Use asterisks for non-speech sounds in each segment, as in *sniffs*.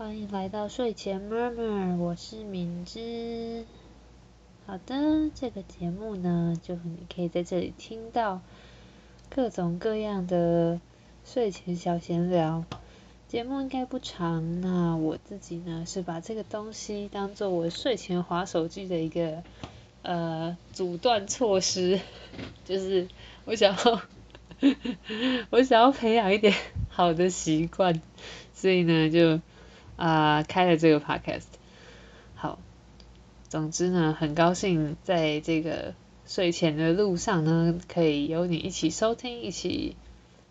欢迎来到睡前 murmur，我是敏之。好的，这个节目呢，就你可以在这里听到各种各样的睡前小闲聊。节目应该不长，那我自己呢是把这个东西当做我睡前划手机的一个呃阻断措施，就是我想要 *laughs* 我想要培养一点好的习惯，所以呢就。啊，开了这个 podcast，好，总之呢，很高兴在这个睡前的路上呢，可以有你一起收听，一起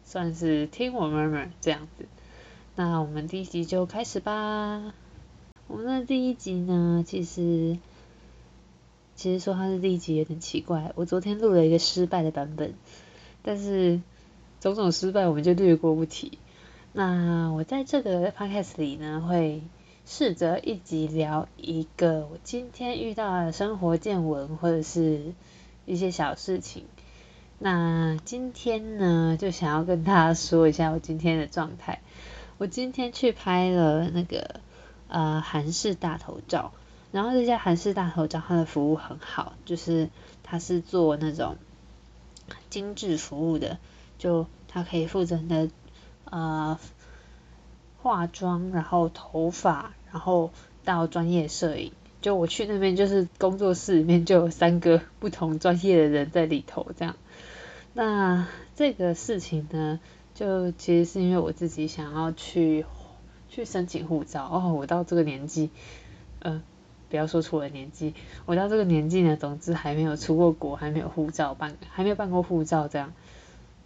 算是听我 murmur 这样子。那我们第一集就开始吧。我们的第一集呢，其实其实说它是第一集有点奇怪，我昨天录了一个失败的版本，但是种种失败我们就略过不提。那我在这个 podcast 里呢，会试着一集聊一个我今天遇到的生活见闻，或者是一些小事情。那今天呢，就想要跟大家说一下我今天的状态。我今天去拍了那个呃韩式大头照，然后这家韩式大头照它的服务很好，就是它是做那种精致服务的，就它可以负责的。呃，化妆，然后头发，然后到专业摄影。就我去那边，就是工作室里面就有三个不同专业的人在里头，这样。那这个事情呢，就其实是因为我自己想要去去申请护照。哦，我到这个年纪，呃，不要说出我的年纪，我到这个年纪呢，总之还没有出过国，还没有护照办，还没有办过护照，这样。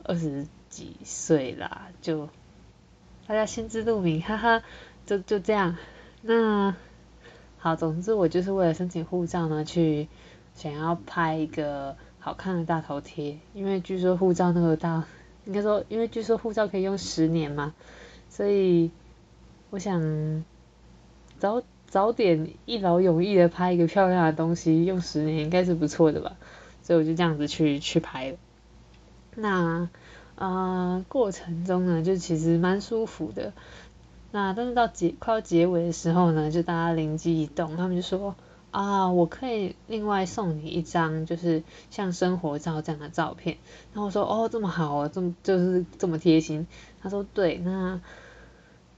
二十几岁啦，就大家心知肚明，哈哈，就就这样。那好，总之我就是为了申请护照呢，去想要拍一个好看的大头贴，因为据说护照那个大，应该说，因为据说护照可以用十年嘛，所以我想早早点一劳永逸的拍一个漂亮的东西，用十年应该是不错的吧，所以我就这样子去去拍了。那呃过程中呢，就其实蛮舒服的。那但是到结快要结尾的时候呢，就大家灵机一动，他们就说啊，我可以另外送你一张，就是像生活照这样的照片。然后我说哦，这么好哦，这么就是这么贴心。他说对，那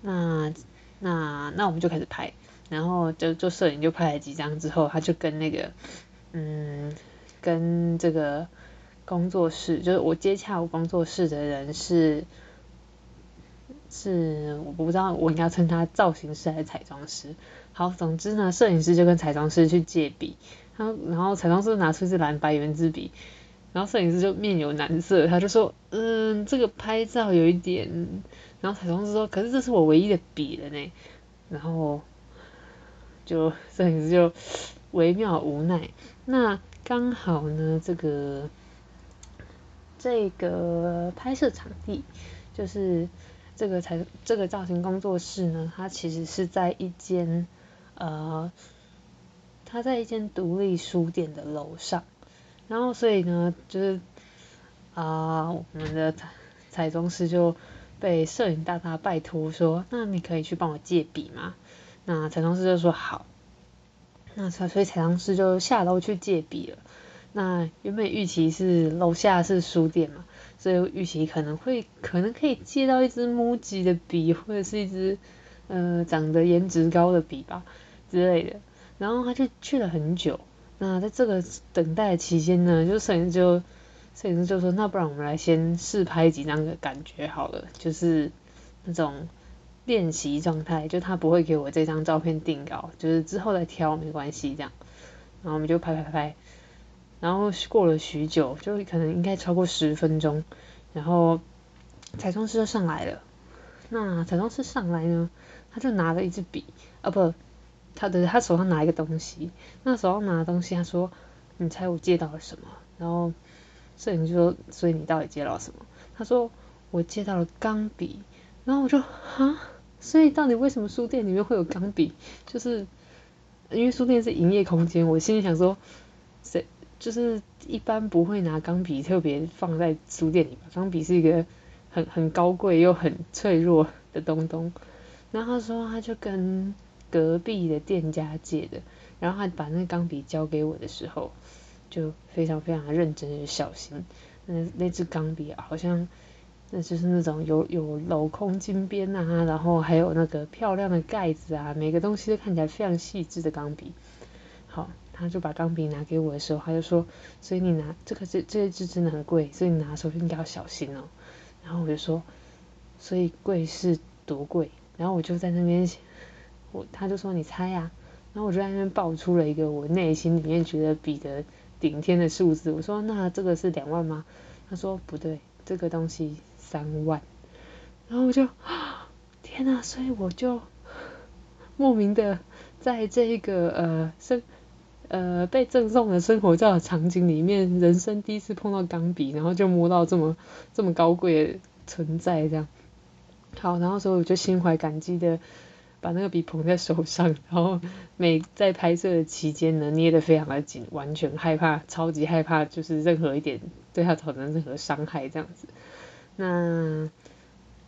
那那那我们就开始拍。然后就就摄影就拍了几张之后，他就跟那个嗯跟这个。工作室就是我接洽我工作室的人是是我不知道我应该称他造型师还是彩妆师。好，总之呢，摄影师就跟彩妆师去借笔，他然后彩妆师拿出一支蓝白圆珠笔，然后摄影师就面有难色，他就说嗯这个拍照有一点，然后彩妆师说可是这是我唯一的笔了呢，然后就摄影师就 *sniffs* 微妙无奈。那刚好呢这个。这个拍摄场地就是这个才这个造型工作室呢，它其实是在一间呃，它在一间独立书店的楼上，然后所以呢，就是啊，我们的彩彩妆师就被摄影大大拜托说，那你可以去帮我借笔吗？那彩妆师就说好，那所以彩妆师就下楼去借笔了。那原本预期是楼下是书店嘛，所以预期可能会可能可以借到一支 MUJI 的笔，或者是一支呃长得颜值高的笔吧之类的。然后他就去了很久。那在这个等待期间呢，就摄影师就摄影师就说，那不然我们来先试拍几张的感觉好了，就是那种练习状态，就他不会给我这张照片定稿，就是之后再挑没关系这样。然后我们就拍拍拍。然后过了许久，就可能应该超过十分钟，然后彩妆师就上来了。那彩妆师上来呢，他就拿了一支笔，啊不，他的他手上拿一个东西。那手上拿的东西，他说：“你猜我借到了什么？”然后摄影就说：“所以你到底借到了什么？”他说：“我借到了钢笔。”然后我就啊，所以到底为什么书店里面会有钢笔？就是因为书店是营业空间，我心里想说，谁？就是一般不会拿钢笔特别放在书店里吧，钢笔是一个很很高贵又很脆弱的东东。然后他说他就跟隔壁的店家借的，然后他把那钢笔交给我的时候，就非常非常认真的小心，那那支钢笔好像那就是那种有有镂空金边啊，然后还有那个漂亮的盖子啊，每个东西都看起来非常细致的钢笔。好，他就把钢笔拿给我的时候，他就说，所以你拿这个这这一支真的很贵，所以你拿的时候应该要小心哦。然后我就说，所以贵是多贵？然后我就在那边，我他就说你猜呀，然后我就在那边爆出了一个我内心里面觉得比的顶天的数字，我说那这个是两万吗？他说不对，这个东西三万。然后我就天呐，所以我就莫名的在这一个呃生呃被赠送的生活照的场景里面，人生第一次碰到钢笔，然后就摸到这么这么高贵的存在这样。好，然后所以我就心怀感激的把那个笔捧在手上，然后每在拍摄的期间呢，捏得非常的紧，完全害怕，超级害怕，就是任何一点对他造成任何伤害这样子。那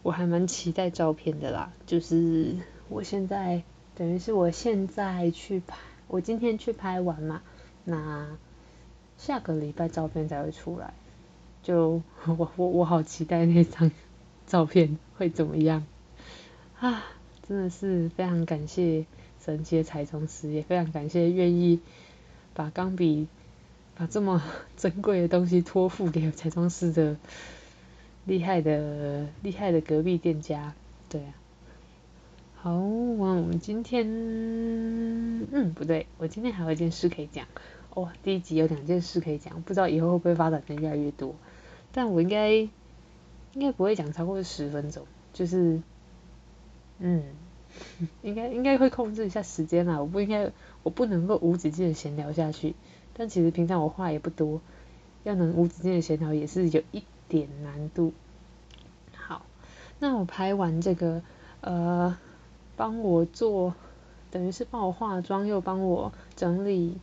我还蛮期待照片的啦，就是我现在等于是我现在去拍，我今天去拍完嘛，那下个礼拜照片才会出来，就 *laughs* 我我我好期待那张。照片会怎么样啊？真的是非常感谢神奇的彩妆师，也非常感谢愿意把钢笔、把这么珍贵的东西托付给彩妆师的厉害的厉害的隔壁店家。对啊，好，我们今天，嗯，不对，我今天还有一件事可以讲。哇，第一集有两件事可以讲，不知道以后会不会发展的越来越多，但我应该。应该不会讲超过十分钟，就是，嗯，*laughs* 应该应该会控制一下时间啦。我不应该，我不能够无止境的闲聊下去。但其实平常我话也不多，要能无止境的闲聊也是有一点难度。好，那我拍完这个，呃，帮我做，等于是帮我化妆又帮我整理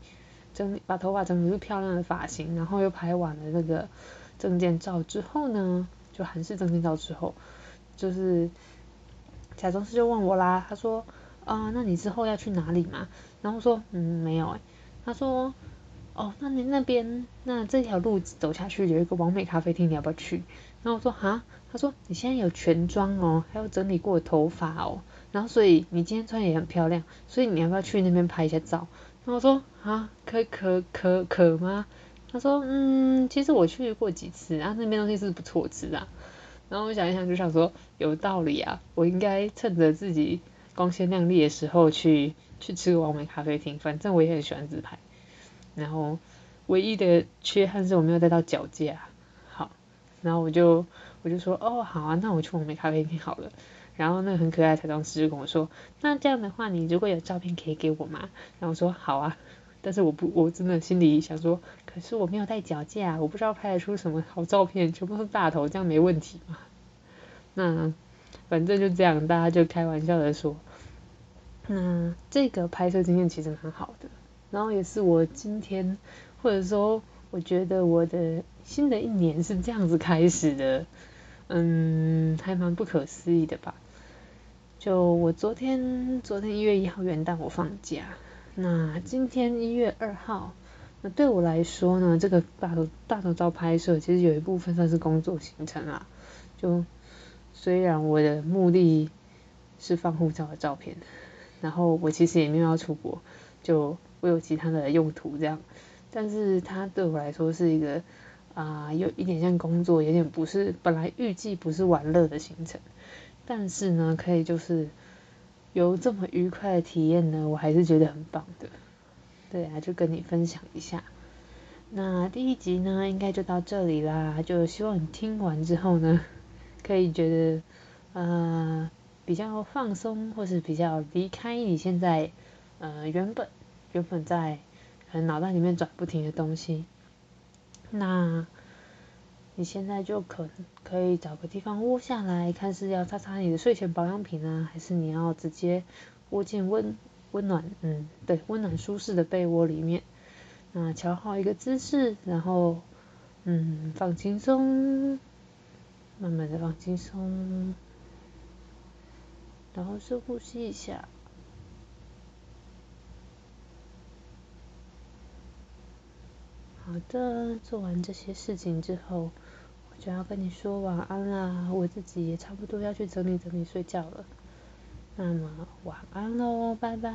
整理，把头发整理出漂亮的发型，然后又拍完了那个证件照之后呢？就韩式证件照之后，就是彩妆师就问我啦，他说啊，那你之后要去哪里嘛？然后说嗯没有哎，他说哦，那你那边那这条路走下去有一个完美咖啡厅，你要不要去？然后我说哈，他说你现在有全妆哦，还有整理过头发哦，然后所以你今天穿也很漂亮，所以你要不要去那边拍一下照？然后我说啊，可可可可吗？他说，嗯，其实我去过几次，啊，那边东西是不错吃啊。然后我想一想，就想说，有道理啊，我应该趁着自己光鲜亮丽的时候去去吃个完美咖啡厅，反正我也很喜欢自拍。然后唯一的缺憾是我没有带到脚架。好，然后我就我就说，哦，好啊，那我去完美咖啡厅好了。然后那个很可爱的彩妆师就跟我说，那这样的话，你如果有照片可以给我吗？然后我说，好啊。但是我不，我真的心里想说，可是我没有带脚架，我不知道拍得出什么好照片，全部是大头，这样没问题吗？那反正就这样，大家就开玩笑的说，那这个拍摄经验其实蛮好的，然后也是我今天，或者说我觉得我的新的一年是这样子开始的，嗯，还蛮不可思议的吧？就我昨天，昨天一月一号元旦我放假。那今天一月二号，那对我来说呢，这个大头大头照拍摄其实有一部分算是工作行程啦。就虽然我的目的是放护照的照片，然后我其实也没有要出国，就我有其他的用途这样，但是它对我来说是一个啊有一点像工作，有点不是本来预计不是玩乐的行程，但是呢可以就是。有这么愉快的体验呢，我还是觉得很棒的。对啊，就跟你分享一下。那第一集呢，应该就到这里啦。就希望你听完之后呢，可以觉得呃比较放松，或是比较离开你现在呃原本原本在可能脑袋里面转不停的东西。那你现在就可可以找个地方窝下来，看是要擦擦你的睡前保养品呢，还是你要直接窝进温温暖，嗯，对，温暖舒适的被窝里面。那调好一个姿势，然后嗯放轻松，慢慢的放轻松。然后深呼吸一下。好的，做完这些事情之后，就要跟你说晚安啦。我自己也差不多要去整理整理睡觉了。那么晚安喽，拜拜。